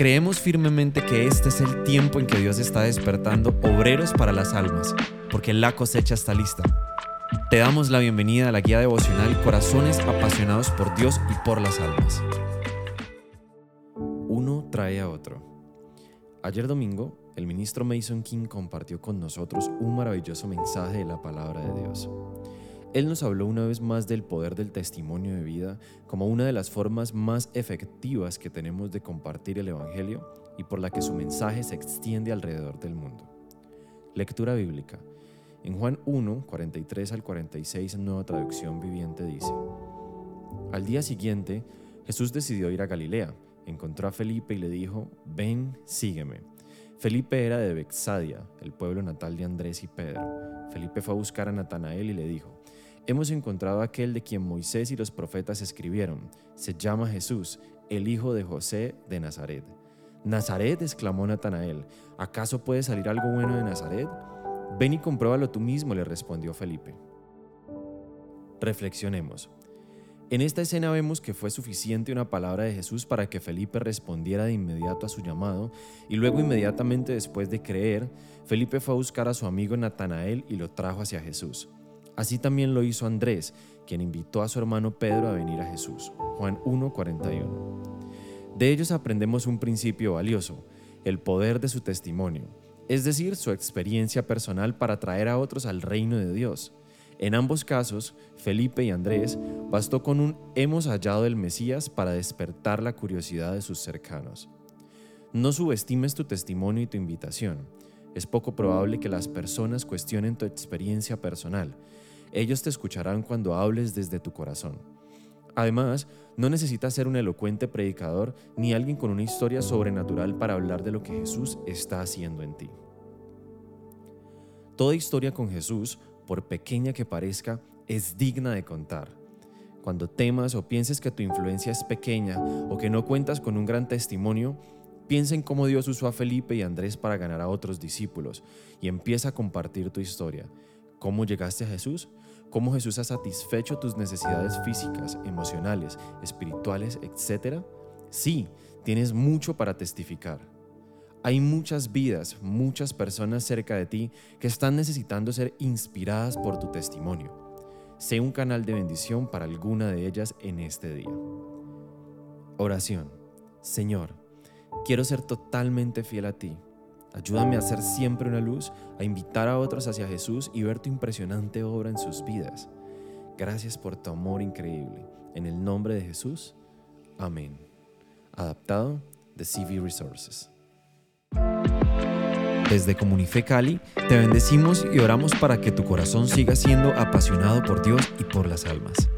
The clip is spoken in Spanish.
Creemos firmemente que este es el tiempo en que Dios está despertando obreros para las almas, porque la cosecha está lista. Te damos la bienvenida a la guía devocional Corazones apasionados por Dios y por las almas. Uno trae a otro. Ayer domingo, el ministro Mason King compartió con nosotros un maravilloso mensaje de la palabra de Dios. Él nos habló una vez más del poder del testimonio de vida como una de las formas más efectivas que tenemos de compartir el Evangelio y por la que su mensaje se extiende alrededor del mundo. Lectura bíblica. En Juan 1, 43 al 46 en nueva traducción viviente dice, Al día siguiente, Jesús decidió ir a Galilea, encontró a Felipe y le dijo, ven, sígueme. Felipe era de Bexadia, el pueblo natal de Andrés y Pedro. Felipe fue a buscar a Natanael y le dijo, Hemos encontrado a aquel de quien Moisés y los profetas escribieron. Se llama Jesús, el hijo de José de Nazaret. Nazaret, exclamó Natanael, ¿acaso puede salir algo bueno de Nazaret? Ven y compruébalo tú mismo, le respondió Felipe. Reflexionemos. En esta escena vemos que fue suficiente una palabra de Jesús para que Felipe respondiera de inmediato a su llamado y luego inmediatamente después de creer, Felipe fue a buscar a su amigo Natanael y lo trajo hacia Jesús. Así también lo hizo Andrés, quien invitó a su hermano Pedro a venir a Jesús. Juan 1:41. De ellos aprendemos un principio valioso, el poder de su testimonio, es decir, su experiencia personal para traer a otros al reino de Dios. En ambos casos, Felipe y Andrés, bastó con un hemos hallado el Mesías para despertar la curiosidad de sus cercanos. No subestimes tu testimonio y tu invitación. Es poco probable que las personas cuestionen tu experiencia personal. Ellos te escucharán cuando hables desde tu corazón. Además, no necesitas ser un elocuente predicador ni alguien con una historia sobrenatural para hablar de lo que Jesús está haciendo en ti. Toda historia con Jesús por pequeña que parezca, es digna de contar. Cuando temas o pienses que tu influencia es pequeña o que no cuentas con un gran testimonio, piensa en cómo Dios usó a Felipe y Andrés para ganar a otros discípulos y empieza a compartir tu historia. ¿Cómo llegaste a Jesús? ¿Cómo Jesús ha satisfecho tus necesidades físicas, emocionales, espirituales, etcétera? Sí, tienes mucho para testificar. Hay muchas vidas, muchas personas cerca de ti que están necesitando ser inspiradas por tu testimonio. Sé un canal de bendición para alguna de ellas en este día. Oración. Señor, quiero ser totalmente fiel a ti. Ayúdame a ser siempre una luz, a invitar a otros hacia Jesús y ver tu impresionante obra en sus vidas. Gracias por tu amor increíble. En el nombre de Jesús. Amén. Adaptado de CV Resources. Desde Comunife Cali, te bendecimos y oramos para que tu corazón siga siendo apasionado por Dios y por las almas.